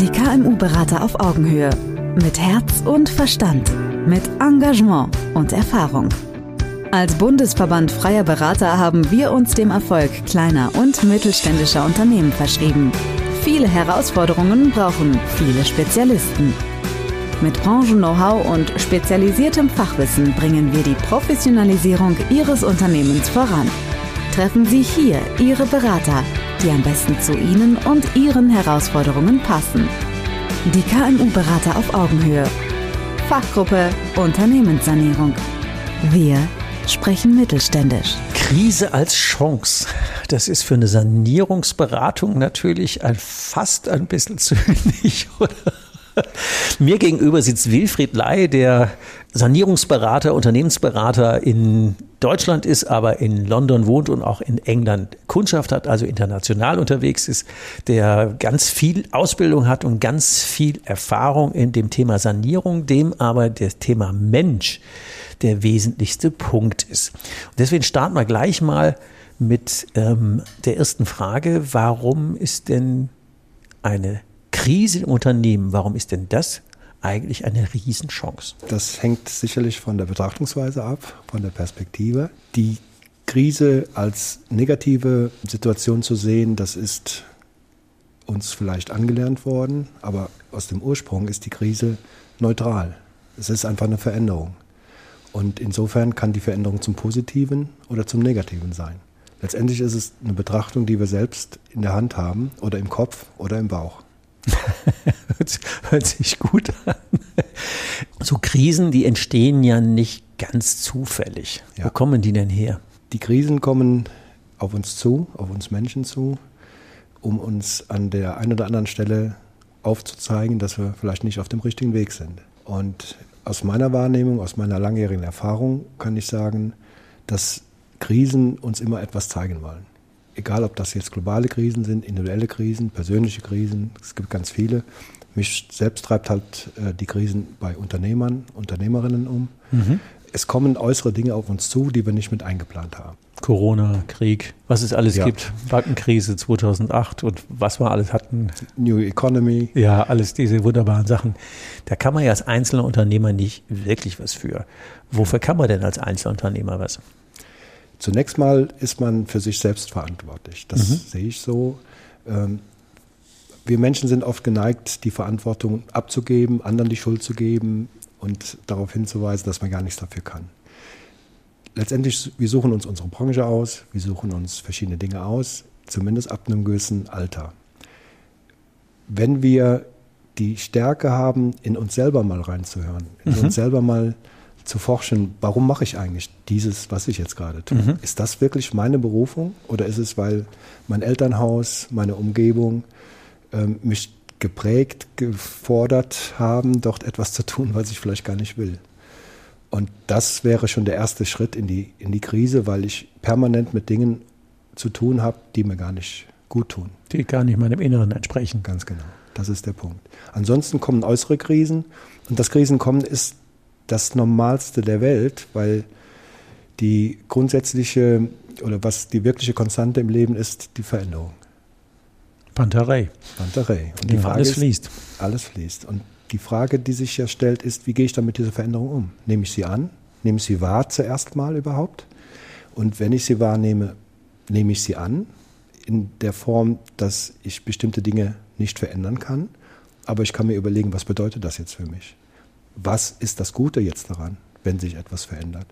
Die KMU-Berater auf Augenhöhe. Mit Herz und Verstand. Mit Engagement und Erfahrung. Als Bundesverband freier Berater haben wir uns dem Erfolg kleiner und mittelständischer Unternehmen verschrieben. Viele Herausforderungen brauchen viele Spezialisten. Mit Branchen-Know-how und spezialisiertem Fachwissen bringen wir die Professionalisierung Ihres Unternehmens voran. Treffen Sie hier Ihre Berater, die am besten zu Ihnen und Ihren Herausforderungen passen. Die KMU-Berater auf Augenhöhe. Fachgruppe Unternehmenssanierung. Wir sprechen mittelständisch. Krise als Chance. Das ist für eine Sanierungsberatung natürlich ein, fast ein bisschen zynisch, oder? Mir gegenüber sitzt Wilfried Ley, der Sanierungsberater, Unternehmensberater in Deutschland ist, aber in London wohnt und auch in England Kundschaft hat, also international unterwegs ist, der ganz viel Ausbildung hat und ganz viel Erfahrung in dem Thema Sanierung, dem aber das Thema Mensch der wesentlichste Punkt ist. Und deswegen starten wir gleich mal mit ähm, der ersten Frage. Warum ist denn eine Krise im Unternehmen, warum ist denn das eigentlich eine Riesenchance? Das hängt sicherlich von der Betrachtungsweise ab, von der Perspektive. Die Krise als negative Situation zu sehen, das ist uns vielleicht angelernt worden, aber aus dem Ursprung ist die Krise neutral. Es ist einfach eine Veränderung. Und insofern kann die Veränderung zum Positiven oder zum Negativen sein. Letztendlich ist es eine Betrachtung, die wir selbst in der Hand haben oder im Kopf oder im Bauch. hört, sich gut an. So Krisen, die entstehen ja nicht ganz zufällig. Ja. Wo kommen die denn her? Die Krisen kommen auf uns zu, auf uns Menschen zu, um uns an der einen oder anderen Stelle aufzuzeigen, dass wir vielleicht nicht auf dem richtigen Weg sind. Und aus meiner Wahrnehmung, aus meiner langjährigen Erfahrung kann ich sagen, dass Krisen uns immer etwas zeigen wollen egal ob das jetzt globale Krisen sind, individuelle Krisen, persönliche Krisen, es gibt ganz viele. Mich selbst treibt halt äh, die Krisen bei Unternehmern, Unternehmerinnen um. Mhm. Es kommen äußere Dinge auf uns zu, die wir nicht mit eingeplant haben. Corona, Krieg, was es alles ja. gibt. Bankenkrise 2008 und was wir alles hatten. New Economy. Ja, alles diese wunderbaren Sachen. Da kann man ja als einzelner Unternehmer nicht wirklich was für. Wofür kann man denn als Einzelunternehmer was? Zunächst mal ist man für sich selbst verantwortlich. Das mhm. sehe ich so. Ähm, wir Menschen sind oft geneigt, die Verantwortung abzugeben, anderen die Schuld zu geben und darauf hinzuweisen, dass man gar nichts dafür kann. Letztendlich, wir suchen uns unsere Branche aus, wir suchen uns verschiedene Dinge aus, zumindest ab einem gewissen Alter. Wenn wir die Stärke haben, in uns selber mal reinzuhören, in mhm. uns selber mal zu forschen, warum mache ich eigentlich dieses, was ich jetzt gerade tue? Mhm. Ist das wirklich meine Berufung oder ist es, weil mein Elternhaus, meine Umgebung ähm, mich geprägt, gefordert haben, dort etwas zu tun, was ich vielleicht gar nicht will? Und das wäre schon der erste Schritt in die, in die Krise, weil ich permanent mit Dingen zu tun habe, die mir gar nicht gut tun. Die gar nicht meinem Inneren entsprechen. Ganz genau. Das ist der Punkt. Ansonsten kommen äußere Krisen. Und das Krisenkommen ist das Normalste der Welt, weil die grundsätzliche oder was die wirkliche Konstante im Leben ist, die Veränderung. Panterei. Panterei. Und die ja, Frage alles ist, fließt. Alles fließt. Und die Frage, die sich ja stellt, ist, wie gehe ich dann mit dieser Veränderung um? Nehme ich sie an? Nehme ich sie wahr zuerst mal überhaupt? Und wenn ich sie wahrnehme, nehme ich sie an in der Form, dass ich bestimmte Dinge nicht verändern kann. Aber ich kann mir überlegen, was bedeutet das jetzt für mich? Was ist das Gute jetzt daran, wenn sich etwas verändert?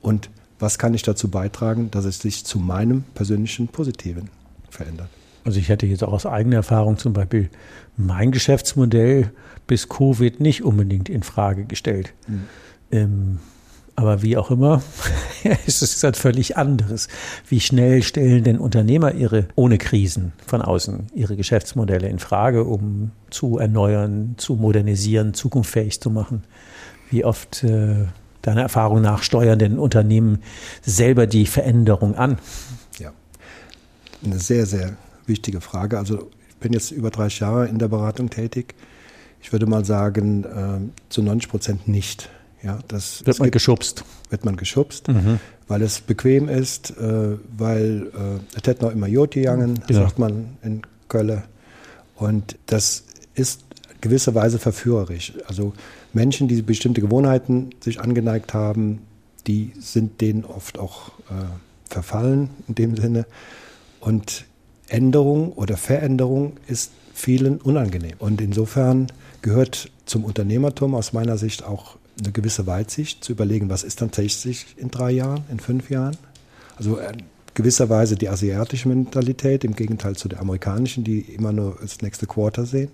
Und was kann ich dazu beitragen, dass es sich zu meinem persönlichen Positiven verändert? Also ich hätte jetzt auch aus eigener Erfahrung zum Beispiel mein Geschäftsmodell bis Covid nicht unbedingt in Frage gestellt. Mhm. Ähm, aber wie auch immer, es ist halt völlig anderes. Wie schnell stellen denn Unternehmer ihre, ohne Krisen von außen, ihre Geschäftsmodelle in Frage, um zu erneuern, zu modernisieren, zukunftsfähig zu machen? Wie oft, äh, deiner Erfahrung nach, steuern denn Unternehmen selber die Veränderung an? Ja, eine sehr, sehr wichtige Frage. Also ich bin jetzt über 30 Jahre in der Beratung tätig. Ich würde mal sagen, äh, zu 90 Prozent nicht. Ja, das wird man gibt, geschubst. Wird man geschubst, mhm. weil es bequem ist, äh, weil äh, es hat noch immer Jod gegangen, genau. sagt man in Köln. Und das ist gewisserweise verführerisch. Also Menschen, die bestimmte Gewohnheiten sich angeneigt haben, die sind denen oft auch äh, verfallen in dem Sinne. Und Änderung oder Veränderung ist vielen unangenehm. Und insofern gehört zum Unternehmertum aus meiner Sicht auch eine gewisse Weitsicht, zu überlegen, was ist dann tatsächlich in drei Jahren, in fünf Jahren. Also in äh, gewisser Weise die asiatische Mentalität im Gegenteil zu der amerikanischen, die immer nur das nächste Quarter sehen.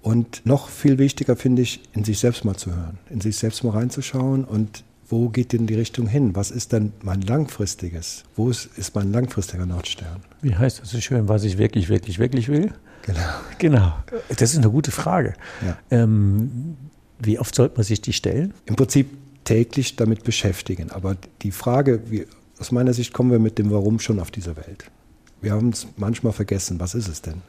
Und noch viel wichtiger finde ich, in sich selbst mal zu hören, in sich selbst mal reinzuschauen und wo geht denn die Richtung hin? Was ist denn mein langfristiges? Wo ist, ist mein langfristiger Nordstern? Wie heißt das so schön, was ich wirklich, wirklich, wirklich will? Genau. Genau. Das ist eine gute Frage. Ja. Ähm, wie oft sollte man sich die stellen? Im Prinzip täglich damit beschäftigen. Aber die Frage, wie, aus meiner Sicht kommen wir mit dem Warum schon auf diese Welt. Wir haben es manchmal vergessen. Was ist es denn?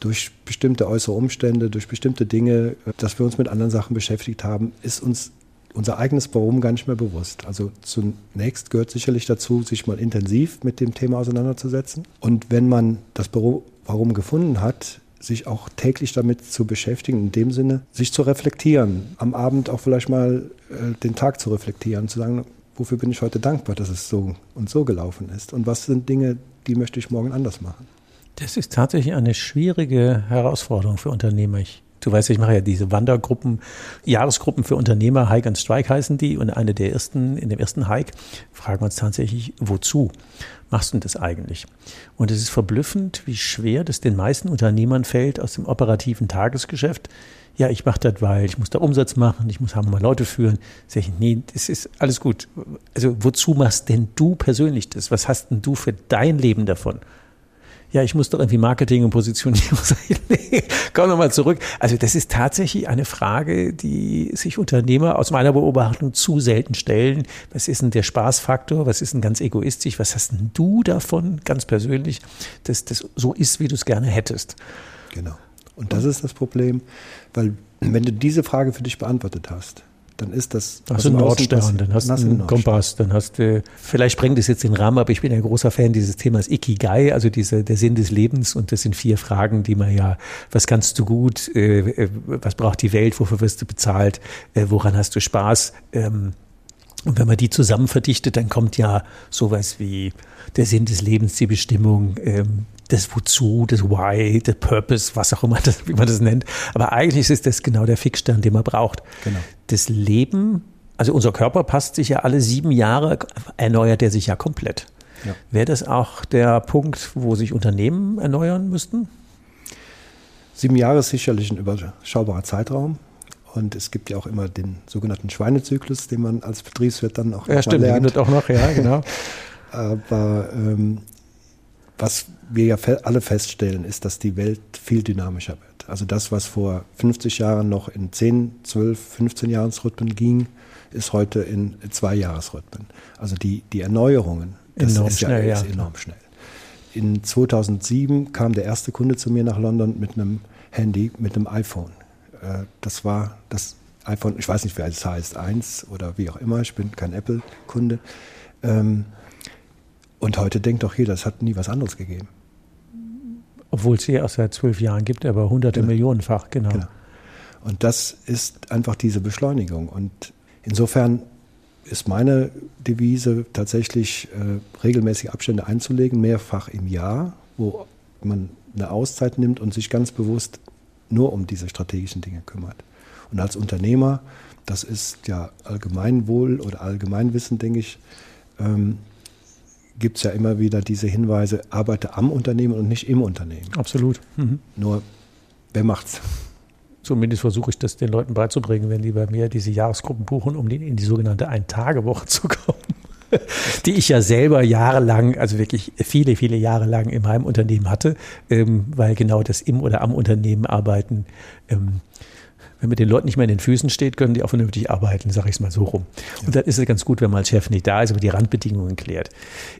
Durch bestimmte äußere Umstände, durch bestimmte Dinge, dass wir uns mit anderen Sachen beschäftigt haben, ist uns unser eigenes Warum gar nicht mehr bewusst. Also zunächst gehört sicherlich dazu, sich mal intensiv mit dem Thema auseinanderzusetzen. Und wenn man das Warum gefunden hat, sich auch täglich damit zu beschäftigen, in dem Sinne, sich zu reflektieren, am Abend auch vielleicht mal äh, den Tag zu reflektieren, zu sagen, wofür bin ich heute dankbar, dass es so und so gelaufen ist und was sind Dinge, die möchte ich morgen anders machen. Das ist tatsächlich eine schwierige Herausforderung für Unternehmer. Ich Du weißt, ich mache ja diese Wandergruppen, Jahresgruppen für Unternehmer, Hike and Strike heißen die. Und eine der ersten, in dem ersten Hike fragen wir uns tatsächlich, wozu machst du das eigentlich? Und es ist verblüffend, wie schwer das den meisten Unternehmern fällt aus dem operativen Tagesgeschäft. Ja, ich mache das, weil ich muss da Umsatz machen, ich muss haben mal Leute führen. Sag ich, nee, das ist alles gut. Also wozu machst denn du persönlich das? Was hast denn du für dein Leben davon? Ja, ich muss doch irgendwie Marketing und Positionierung sein. komm nochmal zurück. Also das ist tatsächlich eine Frage, die sich Unternehmer aus meiner Beobachtung zu selten stellen. Was ist denn der Spaßfaktor? Was ist denn ganz egoistisch? Was hast denn du davon ganz persönlich, dass das so ist, wie du es gerne hättest? Genau. Und das ist das Problem, weil wenn du diese Frage für dich beantwortet hast, dann ist das. Dann hast du einen Nordstern, dann hast du einen Kompass, dann hast du, vielleicht sprengt es jetzt den Rahmen, aber ich bin ein großer Fan dieses Themas Ikigai, also diese, der Sinn des Lebens. Und das sind vier Fragen, die man ja, was kannst du gut, äh, äh was braucht die Welt, wofür wirst du bezahlt, äh, woran hast du Spaß, ähm, und wenn man die zusammen verdichtet, dann kommt ja sowas wie der Sinn des Lebens, die Bestimmung, ähm, das Wozu, das Why, der Purpose, was auch immer, das, wie man das nennt. Aber eigentlich ist das genau der Fixstern, den man braucht. Genau. Das Leben, also unser Körper passt sich ja alle sieben Jahre, erneuert er sich ja komplett. Ja. Wäre das auch der Punkt, wo sich Unternehmen erneuern müssten? Sieben Jahre ist sicherlich ein überschaubarer Zeitraum. Und es gibt ja auch immer den sogenannten Schweinezyklus, den man als Betriebswirt dann auch ja, stimmt, lernt. auch noch, ja, genau. Aber ähm, was wir ja alle feststellen, ist, dass die Welt viel dynamischer wird. Also das, was vor 50 Jahren noch in 10, 12, 15 Jahresrhythmen ging, ist heute in zwei Jahresrhythmen. Also die, die Erneuerungen, das enorm ist ja, schnell, ja. enorm schnell. In 2007 kam der erste Kunde zu mir nach London mit einem Handy, mit einem iPhone. Äh, das war das iPhone, ich weiß nicht, wie es heißt, 1 oder wie auch immer, ich bin kein Apple-Kunde. Und heute denkt doch jeder, es hat nie was anderes gegeben. Obwohl es sie erst seit zwölf Jahren gibt, aber hunderte genau. Millionenfach, genau. genau. Und das ist einfach diese Beschleunigung. Und insofern ist meine Devise tatsächlich äh, regelmäßig Abstände einzulegen, mehrfach im Jahr, wo man eine Auszeit nimmt und sich ganz bewusst nur um diese strategischen Dinge kümmert. Und als Unternehmer, das ist ja Allgemeinwohl oder Allgemeinwissen, denke ich, ähm, gibt es ja immer wieder diese Hinweise, arbeite am Unternehmen und nicht im Unternehmen. Absolut. Mhm. Nur, wer macht's? Zumindest versuche ich das den Leuten beizubringen, wenn die bei mir diese Jahresgruppen buchen, um in die sogenannte Ein-Tage-Woche zu kommen. die ich ja selber jahrelang, also wirklich viele, viele Jahre lang in meinem Unternehmen hatte, ähm, weil genau das im oder am Unternehmen arbeiten ähm, wenn man den Leuten nicht mehr in den Füßen steht, können die auch vernünftig arbeiten, sage ich es mal so rum. Ja. Und dann ist es ganz gut, wenn man als Chef nicht da ist, aber die Randbedingungen klärt.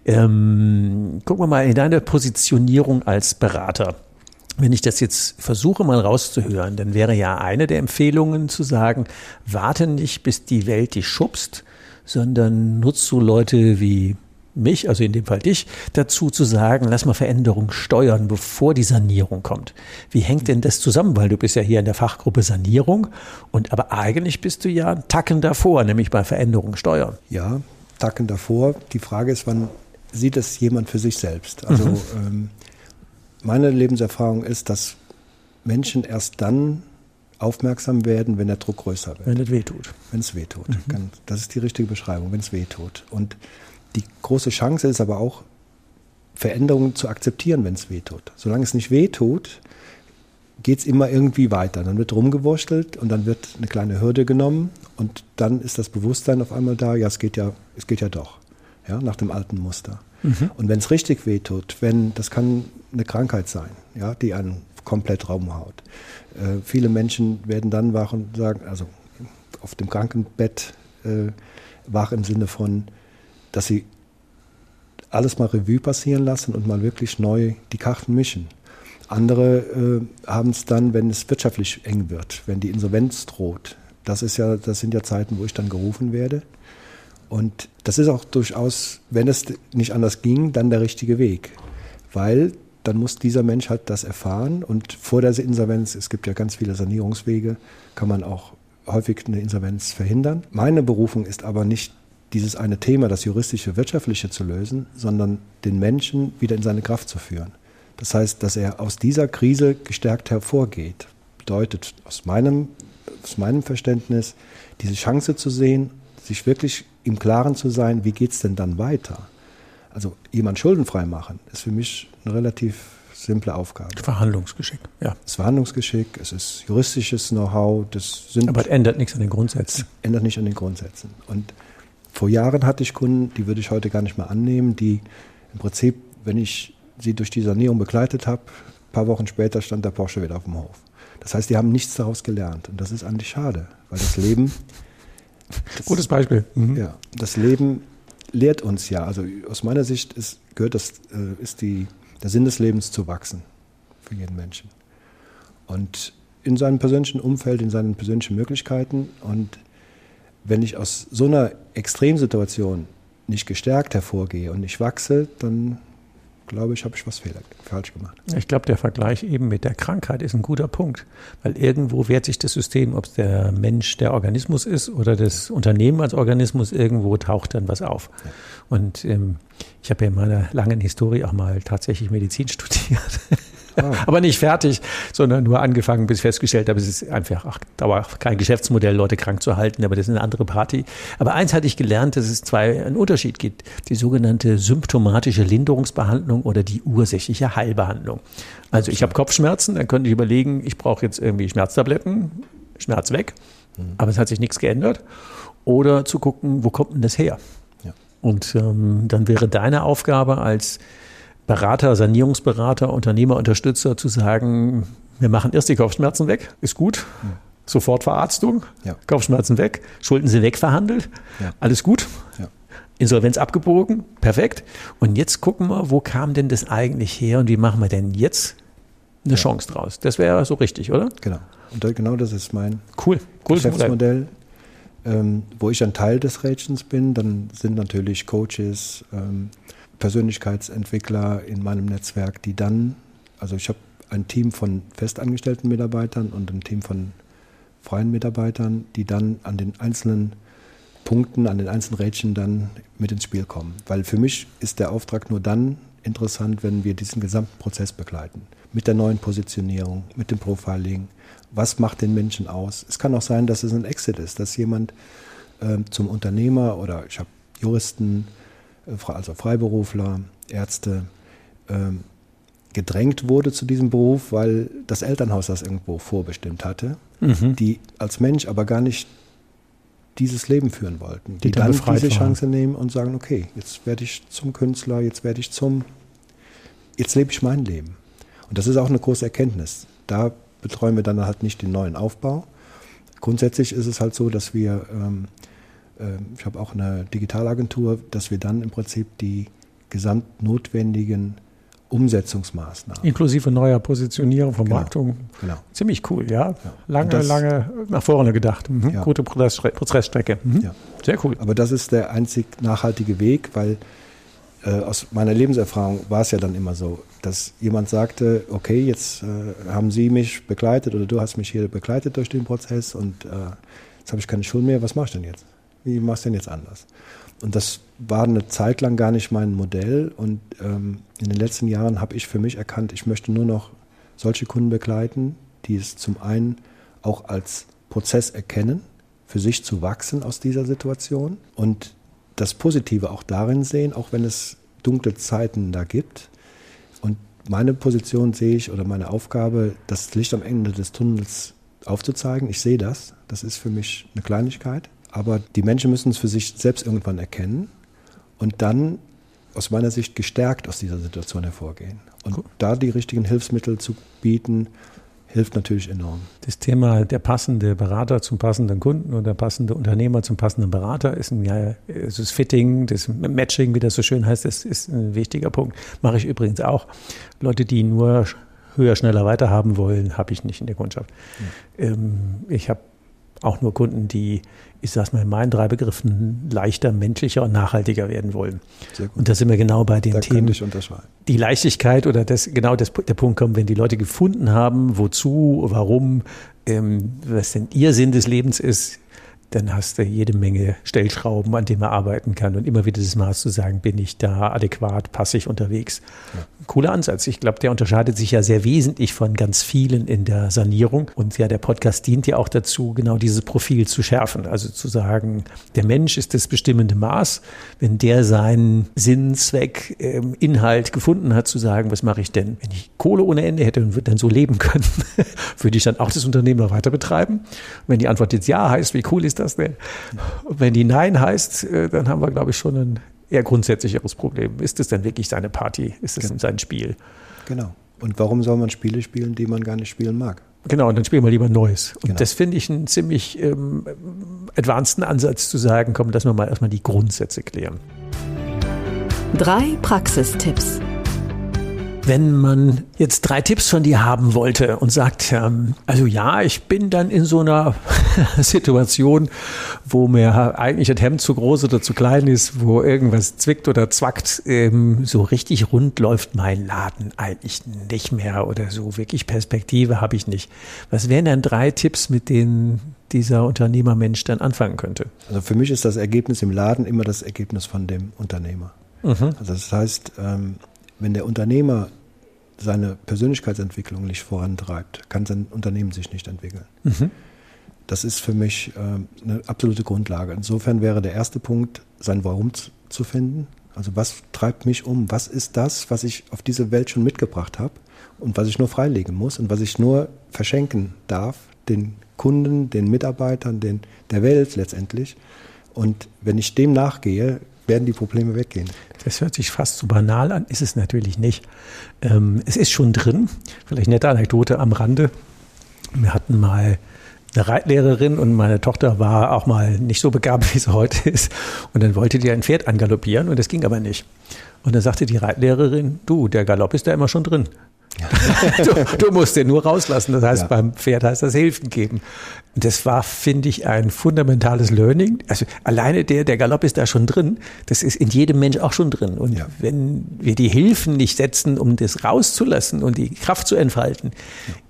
Ähm, gucken wir mal in deine Positionierung als Berater. Wenn ich das jetzt versuche mal rauszuhören, dann wäre ja eine der Empfehlungen zu sagen, warte nicht, bis die Welt dich schubst, sondern nutzt so Leute wie mich, also in dem Fall dich, dazu zu sagen, lass mal Veränderung steuern, bevor die Sanierung kommt. Wie hängt denn das zusammen? Weil du bist ja hier in der Fachgruppe Sanierung und aber eigentlich bist du ja einen Tacken davor, nämlich bei Veränderung steuern. Ja, Tacken davor. Die Frage ist, wann sieht es jemand für sich selbst? Also mhm. ähm, meine Lebenserfahrung ist, dass Menschen erst dann aufmerksam werden, wenn der Druck größer wird. Wenn es wehtut. Wenn es wehtut. Mhm. Das ist die richtige Beschreibung, wenn es wehtut. Und die große Chance ist aber auch, Veränderungen zu akzeptieren, wenn es wehtut. Solange es nicht wehtut, geht es immer irgendwie weiter. Dann wird rumgewurschtelt und dann wird eine kleine Hürde genommen und dann ist das Bewusstsein auf einmal da, ja, es geht ja, es geht ja doch, ja, nach dem alten Muster. Mhm. Und wenn es richtig wehtut, wenn, das kann eine Krankheit sein, ja, die einen komplett Raum haut. Äh, viele Menschen werden dann wach und sagen, also auf dem Krankenbett äh, wach im Sinne von, dass sie alles mal Revue passieren lassen und mal wirklich neu die Karten mischen. Andere äh, haben es dann, wenn es wirtschaftlich eng wird, wenn die Insolvenz droht. Das ist ja, das sind ja Zeiten, wo ich dann gerufen werde. Und das ist auch durchaus, wenn es nicht anders ging, dann der richtige Weg. Weil dann muss dieser Mensch halt das erfahren und vor der Insolvenz, es gibt ja ganz viele Sanierungswege, kann man auch häufig eine Insolvenz verhindern. Meine Berufung ist aber nicht dieses eine Thema, das juristische, wirtschaftliche zu lösen, sondern den Menschen wieder in seine Kraft zu führen. Das heißt, dass er aus dieser Krise gestärkt hervorgeht. Bedeutet aus meinem, aus meinem Verständnis, diese Chance zu sehen, sich wirklich im Klaren zu sein, wie geht es denn dann weiter? Also jemand schuldenfrei machen, ist für mich eine relativ simple Aufgabe. Verhandlungsgeschick, ja. Es ist Verhandlungsgeschick, es ist juristisches Know-how, das sind. Aber es ändert nichts an den Grundsätzen. Ändert nicht an den Grundsätzen. Und vor Jahren hatte ich Kunden, die würde ich heute gar nicht mehr annehmen, die im Prinzip, wenn ich sie durch die Sanierung begleitet habe, ein paar Wochen später stand der Porsche wieder auf dem Hof. Das heißt, die haben nichts daraus gelernt. Und das ist eigentlich schade, weil das Leben. Das, Gutes Beispiel. Mhm. Ja, das Leben lehrt uns ja. Also aus meiner Sicht ist, gehört das, äh, ist die, der Sinn des Lebens zu wachsen für jeden Menschen. Und in seinem persönlichen Umfeld, in seinen persönlichen Möglichkeiten. Und wenn ich aus so einer Extremsituation nicht gestärkt hervorgehe und nicht wachse, dann glaube ich, habe ich was falsch gemacht. Ich glaube, der Vergleich eben mit der Krankheit ist ein guter Punkt, weil irgendwo wehrt sich das System, ob es der Mensch der Organismus ist oder das Unternehmen als Organismus, irgendwo taucht dann was auf. Ja. Und ähm, ich habe ja in meiner langen Historie auch mal tatsächlich Medizin studiert. Ah. Aber nicht fertig, sondern nur angefangen, bis ich festgestellt habe, es ist einfach ach, Dauer, kein Geschäftsmodell, Leute krank zu halten, aber das ist eine andere Party. Aber eins hatte ich gelernt, dass es zwei einen Unterschied gibt. Die sogenannte symptomatische Linderungsbehandlung oder die ursächliche Heilbehandlung. Also ich habe Kopfschmerzen, dann könnte ich überlegen, ich brauche jetzt irgendwie Schmerztabletten, Schmerz weg, mhm. aber es hat sich nichts geändert. Oder zu gucken, wo kommt denn das her? Ja. Und ähm, dann wäre deine Aufgabe als Berater, Sanierungsberater, Unternehmerunterstützer zu sagen, wir machen erst die Kopfschmerzen weg, ist gut. Ja. Sofort Verarztung, ja. Kopfschmerzen weg, Schulden sind wegverhandelt, ja. alles gut. Insolvenz abgebogen, perfekt. Und jetzt gucken wir, wo kam denn das eigentlich her und wie machen wir denn jetzt eine Chance draus? Das wäre so richtig, oder? Genau. Und da, genau das ist mein cool. Cool Geschäftsmodell. Ähm, wo ich ein Teil des Rädchens bin, dann sind natürlich Coaches, ähm, Persönlichkeitsentwickler in meinem Netzwerk, die dann, also ich habe ein Team von festangestellten Mitarbeitern und ein Team von freien Mitarbeitern, die dann an den einzelnen Punkten, an den einzelnen Rädchen dann mit ins Spiel kommen. Weil für mich ist der Auftrag nur dann interessant, wenn wir diesen gesamten Prozess begleiten. Mit der neuen Positionierung, mit dem Profiling. Was macht den Menschen aus? Es kann auch sein, dass es ein Exit ist, dass jemand äh, zum Unternehmer oder ich habe Juristen, also Freiberufler, Ärzte, ähm, gedrängt wurde zu diesem Beruf, weil das Elternhaus das irgendwo vorbestimmt hatte, mhm. die als Mensch aber gar nicht dieses Leben führen wollten, die, die dann, dann diese Chance waren. nehmen und sagen, okay, jetzt werde ich zum Künstler, jetzt werde ich zum, jetzt lebe ich mein Leben. Und das ist auch eine große Erkenntnis. Da betreuen wir dann halt nicht den neuen Aufbau. Grundsätzlich ist es halt so, dass wir ähm, ich habe auch eine Digitalagentur, dass wir dann im Prinzip die gesamt notwendigen Umsetzungsmaßnahmen. Inklusive neuer Positionierung, Vermarktung. Genau, genau. Ziemlich cool, ja. ja. Lange, das, lange nach vorne gedacht. Mhm. Ja. Gute Prozessstrecke. Mhm. Ja. Sehr cool. Aber das ist der einzig nachhaltige Weg, weil äh, aus meiner Lebenserfahrung war es ja dann immer so, dass jemand sagte, okay, jetzt äh, haben Sie mich begleitet oder du hast mich hier begleitet durch den Prozess und äh, jetzt habe ich keine Schuld mehr, was mache ich denn jetzt? Wie machst du denn jetzt anders? Und das war eine Zeit lang gar nicht mein Modell und ähm, in den letzten Jahren habe ich für mich erkannt, ich möchte nur noch solche Kunden begleiten, die es zum einen auch als Prozess erkennen, für sich zu wachsen aus dieser Situation und das Positive auch darin sehen, auch wenn es dunkle Zeiten da gibt. Und meine Position sehe ich oder meine Aufgabe, das Licht am Ende des Tunnels aufzuzeigen. Ich sehe das. Das ist für mich eine Kleinigkeit. Aber die Menschen müssen es für sich selbst irgendwann erkennen und dann aus meiner Sicht gestärkt aus dieser Situation hervorgehen. Und cool. da die richtigen Hilfsmittel zu bieten, hilft natürlich enorm. Das Thema der passende Berater zum passenden Kunden oder der passende Unternehmer zum passenden Berater ist ein, ja, das Fitting, das Matching, wie das so schön heißt, das ist ein wichtiger Punkt. Mache ich übrigens auch. Leute, die nur höher, schneller weiter haben wollen, habe ich nicht in der Kundschaft. Ja. Ähm, ich habe auch nur Kunden, die, ich sage es mal in meinen drei Begriffen, leichter, menschlicher und nachhaltiger werden wollen. Und da sind wir genau bei den da Themen. Die Leichtigkeit oder das, genau das, der Punkt kommt, wenn die Leute gefunden haben, wozu, warum, ähm, was denn ihr Sinn des Lebens ist, dann hast du jede Menge Stellschrauben, an denen man arbeiten kann und immer wieder das Maß zu sagen, bin ich da adäquat, passig unterwegs. Ja. Cooler Ansatz. Ich glaube, der unterscheidet sich ja sehr wesentlich von ganz vielen in der Sanierung. Und ja, der Podcast dient ja auch dazu, genau dieses Profil zu schärfen. Also zu sagen, der Mensch ist das bestimmende Maß. Wenn der seinen Sinn, Zweck, ähm, Inhalt gefunden hat, zu sagen, was mache ich denn? Wenn ich Kohle ohne Ende hätte und würde dann so leben können, würde ich dann auch das Unternehmen noch weiter betreiben? wenn die Antwort jetzt ja heißt, wie cool ist das? Das denn? Und wenn die Nein heißt, äh, dann haben wir, glaube ich, schon ein eher grundsätzlicheres Problem. Ist es denn wirklich seine Party? Ist es genau. sein Spiel? Genau. Und warum soll man Spiele spielen, die man gar nicht spielen mag? Genau, und dann spielen wir lieber Neues. Und genau. das finde ich einen ziemlich ähm, advanceden Ansatz zu sagen, komm, lassen wir mal erstmal die Grundsätze klären. Drei Praxistipps wenn man jetzt drei Tipps von dir haben wollte und sagt, ähm, also ja, ich bin dann in so einer Situation, wo mir eigentlich ein Hemd zu groß oder zu klein ist, wo irgendwas zwickt oder zwackt, ähm, so richtig rund läuft mein Laden eigentlich nicht mehr oder so wirklich Perspektive habe ich nicht. Was wären dann drei Tipps, mit denen dieser Unternehmermensch dann anfangen könnte? Also für mich ist das Ergebnis im Laden immer das Ergebnis von dem Unternehmer. Mhm. Also das heißt, ähm, wenn der Unternehmer seine Persönlichkeitsentwicklung nicht vorantreibt, kann sein Unternehmen sich nicht entwickeln. Mhm. Das ist für mich äh, eine absolute Grundlage. Insofern wäre der erste Punkt, sein Warum zu finden. Also was treibt mich um? Was ist das, was ich auf diese Welt schon mitgebracht habe und was ich nur freilegen muss und was ich nur verschenken darf den Kunden, den Mitarbeitern, den, der Welt letztendlich. Und wenn ich dem nachgehe, werden die Probleme weggehen. Das hört sich fast so banal an, ist es natürlich nicht. Ähm, es ist schon drin. Vielleicht nette Anekdote am Rande. Wir hatten mal eine Reitlehrerin und meine Tochter war auch mal nicht so begabt, wie sie heute ist. Und dann wollte die ein Pferd angaloppieren und das ging aber nicht. Und dann sagte die Reitlehrerin, du, der Galopp ist da immer schon drin. du, du, musst den nur rauslassen. Das heißt, ja. beim Pferd heißt das Hilfen geben. Das war, finde ich, ein fundamentales Learning. Also alleine der, der Galopp ist da schon drin. Das ist in jedem Mensch auch schon drin. Und ja. wenn wir die Hilfen nicht setzen, um das rauszulassen und die Kraft zu entfalten,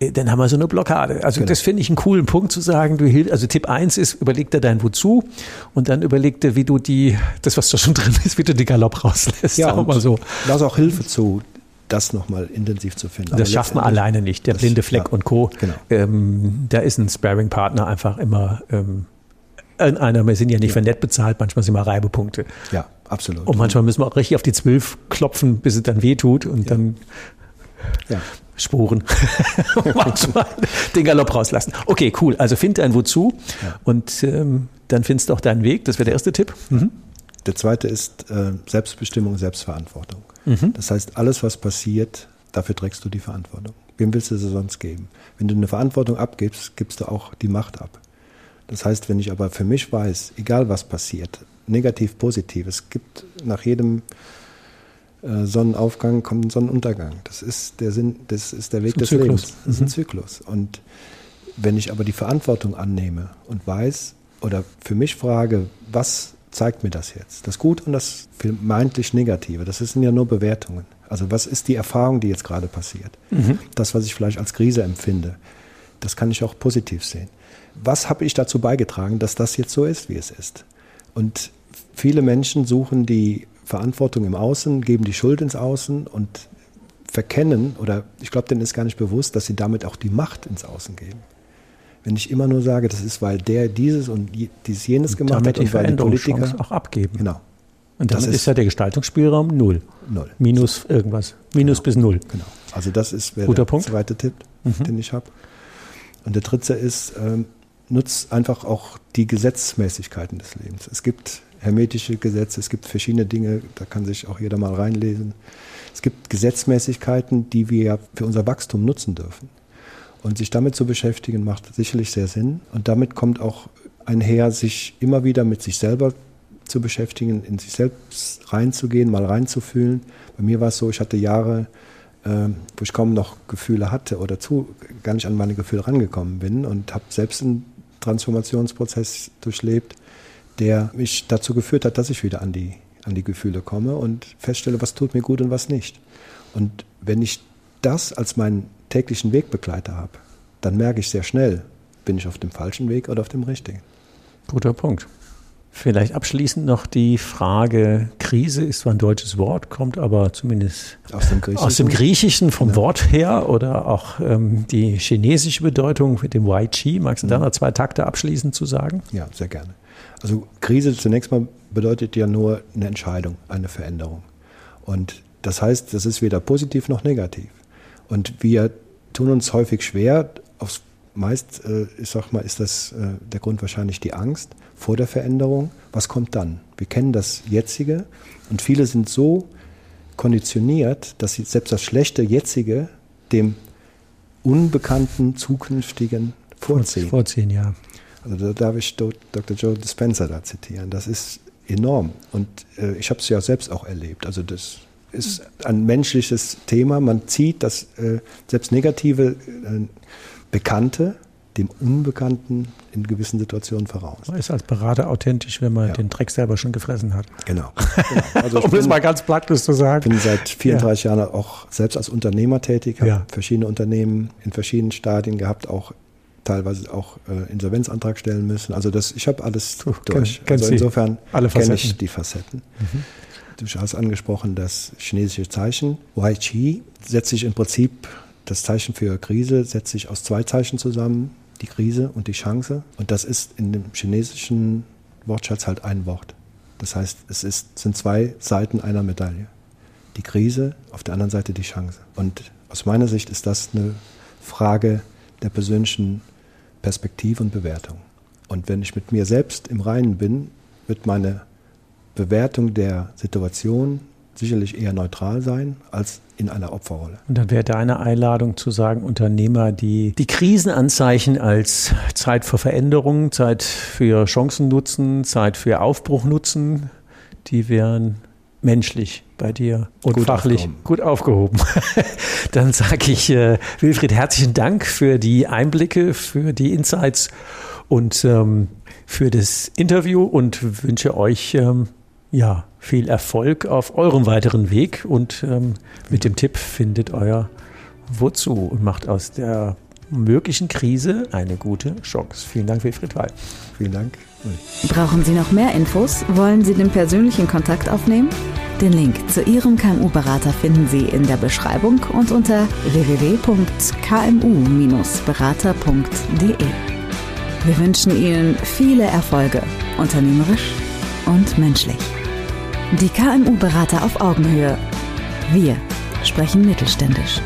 ja. Äh, dann haben wir so eine Blockade. Also genau. das finde ich einen coolen Punkt zu sagen. Du hilfst, also Tipp eins ist, überleg dir dein Wozu und dann überleg dir, wie du die, das, was da schon drin ist, wie du den Galopp rauslässt. Ja, mal so. lass auch Hilfe zu das nochmal intensiv zu finden. Das schafft man alleine nicht. Der blinde Fleck ja, und Co. Genau. Ähm, da ist ein Sparring-Partner einfach immer ähm, in einer, wir sind ja nicht ja. für nett bezahlt, manchmal sind wir Reibepunkte. Ja, absolut. Und manchmal müssen wir auch richtig auf die Zwölf klopfen, bis es dann wehtut und ja. dann ja. Sporen. manchmal den Galopp rauslassen. Okay, cool. Also find dein Wozu und ähm, dann findest du auch deinen Weg. Das wäre der erste Tipp. Mhm. Der zweite ist äh, Selbstbestimmung, Selbstverantwortung. Mhm. Das heißt, alles, was passiert, dafür trägst du die Verantwortung. Wem willst du sie sonst geben? Wenn du eine Verantwortung abgibst, gibst du auch die Macht ab. Das heißt, wenn ich aber für mich weiß, egal was passiert, negativ, positiv, es gibt nach jedem äh, Sonnenaufgang kommt ein Sonnenuntergang. Das ist der Sinn, das ist der Weg des Zyklus. Lebens. Das ist ein mhm. Zyklus. Und wenn ich aber die Verantwortung annehme und weiß oder für mich frage, was zeigt mir das jetzt? Das Gute und das vermeintlich Negative, das sind ja nur Bewertungen. Also was ist die Erfahrung, die jetzt gerade passiert? Mhm. Das, was ich vielleicht als Krise empfinde, das kann ich auch positiv sehen. Was habe ich dazu beigetragen, dass das jetzt so ist, wie es ist? Und viele Menschen suchen die Verantwortung im Außen, geben die Schuld ins Außen und verkennen, oder ich glaube, denen ist gar nicht bewusst, dass sie damit auch die Macht ins Außen geben. Wenn ich immer nur sage, das ist, weil der dieses und dieses jenes gemacht hat und weil die Politiker auch abgeben. Genau. Und damit ist, ist, ja der Gestaltungsspielraum null. Null. Minus irgendwas. Minus genau. bis null. Genau. Also das ist Guter der Punkt. zweite Tipp, mhm. den ich habe. Und der dritte ist, ähm, nutzt einfach auch die Gesetzmäßigkeiten des Lebens. Es gibt hermetische Gesetze, es gibt verschiedene Dinge, da kann sich auch jeder mal reinlesen. Es gibt Gesetzmäßigkeiten, die wir ja für unser Wachstum nutzen dürfen. Und sich damit zu beschäftigen, macht sicherlich sehr Sinn. Und damit kommt auch einher, sich immer wieder mit sich selber zu beschäftigen, in sich selbst reinzugehen, mal reinzufühlen. Bei mir war es so, ich hatte Jahre, äh, wo ich kaum noch Gefühle hatte oder zu, gar nicht an meine Gefühle rangekommen bin und habe selbst einen Transformationsprozess durchlebt, der mich dazu geführt hat, dass ich wieder an die, an die Gefühle komme und feststelle, was tut mir gut und was nicht. Und wenn ich das als meinen täglichen Wegbegleiter habe, dann merke ich sehr schnell, bin ich auf dem falschen Weg oder auf dem richtigen. Guter Punkt. Vielleicht abschließend noch die Frage, Krise ist zwar ein deutsches Wort, kommt aber zumindest aus dem Griechischen, aus dem Griechischen vom ja. Wort her oder auch ähm, die chinesische Bedeutung mit dem Wai Chi. Magst du da mhm. noch zwei Takte abschließend zu sagen? Ja, sehr gerne. Also Krise zunächst mal bedeutet ja nur eine Entscheidung, eine Veränderung. Und das heißt, das ist weder positiv noch negativ. Und wir tun uns häufig schwer, aufs meist, äh, ich sag mal, ist das äh, der Grund wahrscheinlich die Angst vor der Veränderung. Was kommt dann? Wir kennen das Jetzige und viele sind so konditioniert, dass sie selbst das schlechte Jetzige dem unbekannten Zukünftigen vorziehen. Vorziehen, ja. Also da darf ich Dr. Joe Dispenza da zitieren. Das ist enorm. Und äh, ich habe es ja selbst auch erlebt. Also das ist ein menschliches Thema. Man zieht das äh, selbst negative äh, Bekannte dem Unbekannten in gewissen Situationen voraus. Man ist als Berater authentisch, wenn man ja. den Dreck selber schon gefressen hat. Genau. genau. Also um bin, das mal ganz praktisch zu sagen. Ich bin seit 34 ja. Jahren auch selbst als Unternehmer tätig, habe ja. verschiedene Unternehmen in verschiedenen Stadien gehabt, auch teilweise auch äh, Insolvenzantrag stellen müssen. Also das, ich habe alles du, durch. Kenn, also insofern kenne ich die Facetten. Mhm. Du hast angesprochen, das chinesische Zeichen Wai Chi setzt sich im Prinzip, das Zeichen für Krise setzt sich aus zwei Zeichen zusammen, die Krise und die Chance. Und das ist in dem chinesischen Wortschatz halt ein Wort. Das heißt, es ist, sind zwei Seiten einer Medaille. Die Krise, auf der anderen Seite die Chance. Und aus meiner Sicht ist das eine Frage der persönlichen Perspektive und Bewertung. Und wenn ich mit mir selbst im Reinen bin, wird meine Bewertung der Situation sicherlich eher neutral sein als in einer Opferrolle. Und dann wäre deine Einladung zu sagen, Unternehmer, die die Krisenanzeichen als Zeit für Veränderung, Zeit für Chancen nutzen, Zeit für Aufbruch nutzen, die wären menschlich bei dir und gut fachlich aufgehoben. gut aufgehoben. dann sage ich, äh, Wilfried, herzlichen Dank für die Einblicke, für die Insights und ähm, für das Interview und wünsche euch ähm, ja, viel Erfolg auf eurem weiteren Weg und ähm, mit dem Tipp findet euer Wozu und macht aus der möglichen Krise eine gute Chance. Vielen Dank, Wilfried Weil. Vielen Dank. Brauchen Sie noch mehr Infos? Wollen Sie den persönlichen Kontakt aufnehmen? Den Link zu Ihrem KMU-Berater finden Sie in der Beschreibung und unter www.kmu-berater.de. Wir wünschen Ihnen viele Erfolge, unternehmerisch und menschlich. Die KMU-Berater auf Augenhöhe. Wir sprechen mittelständisch.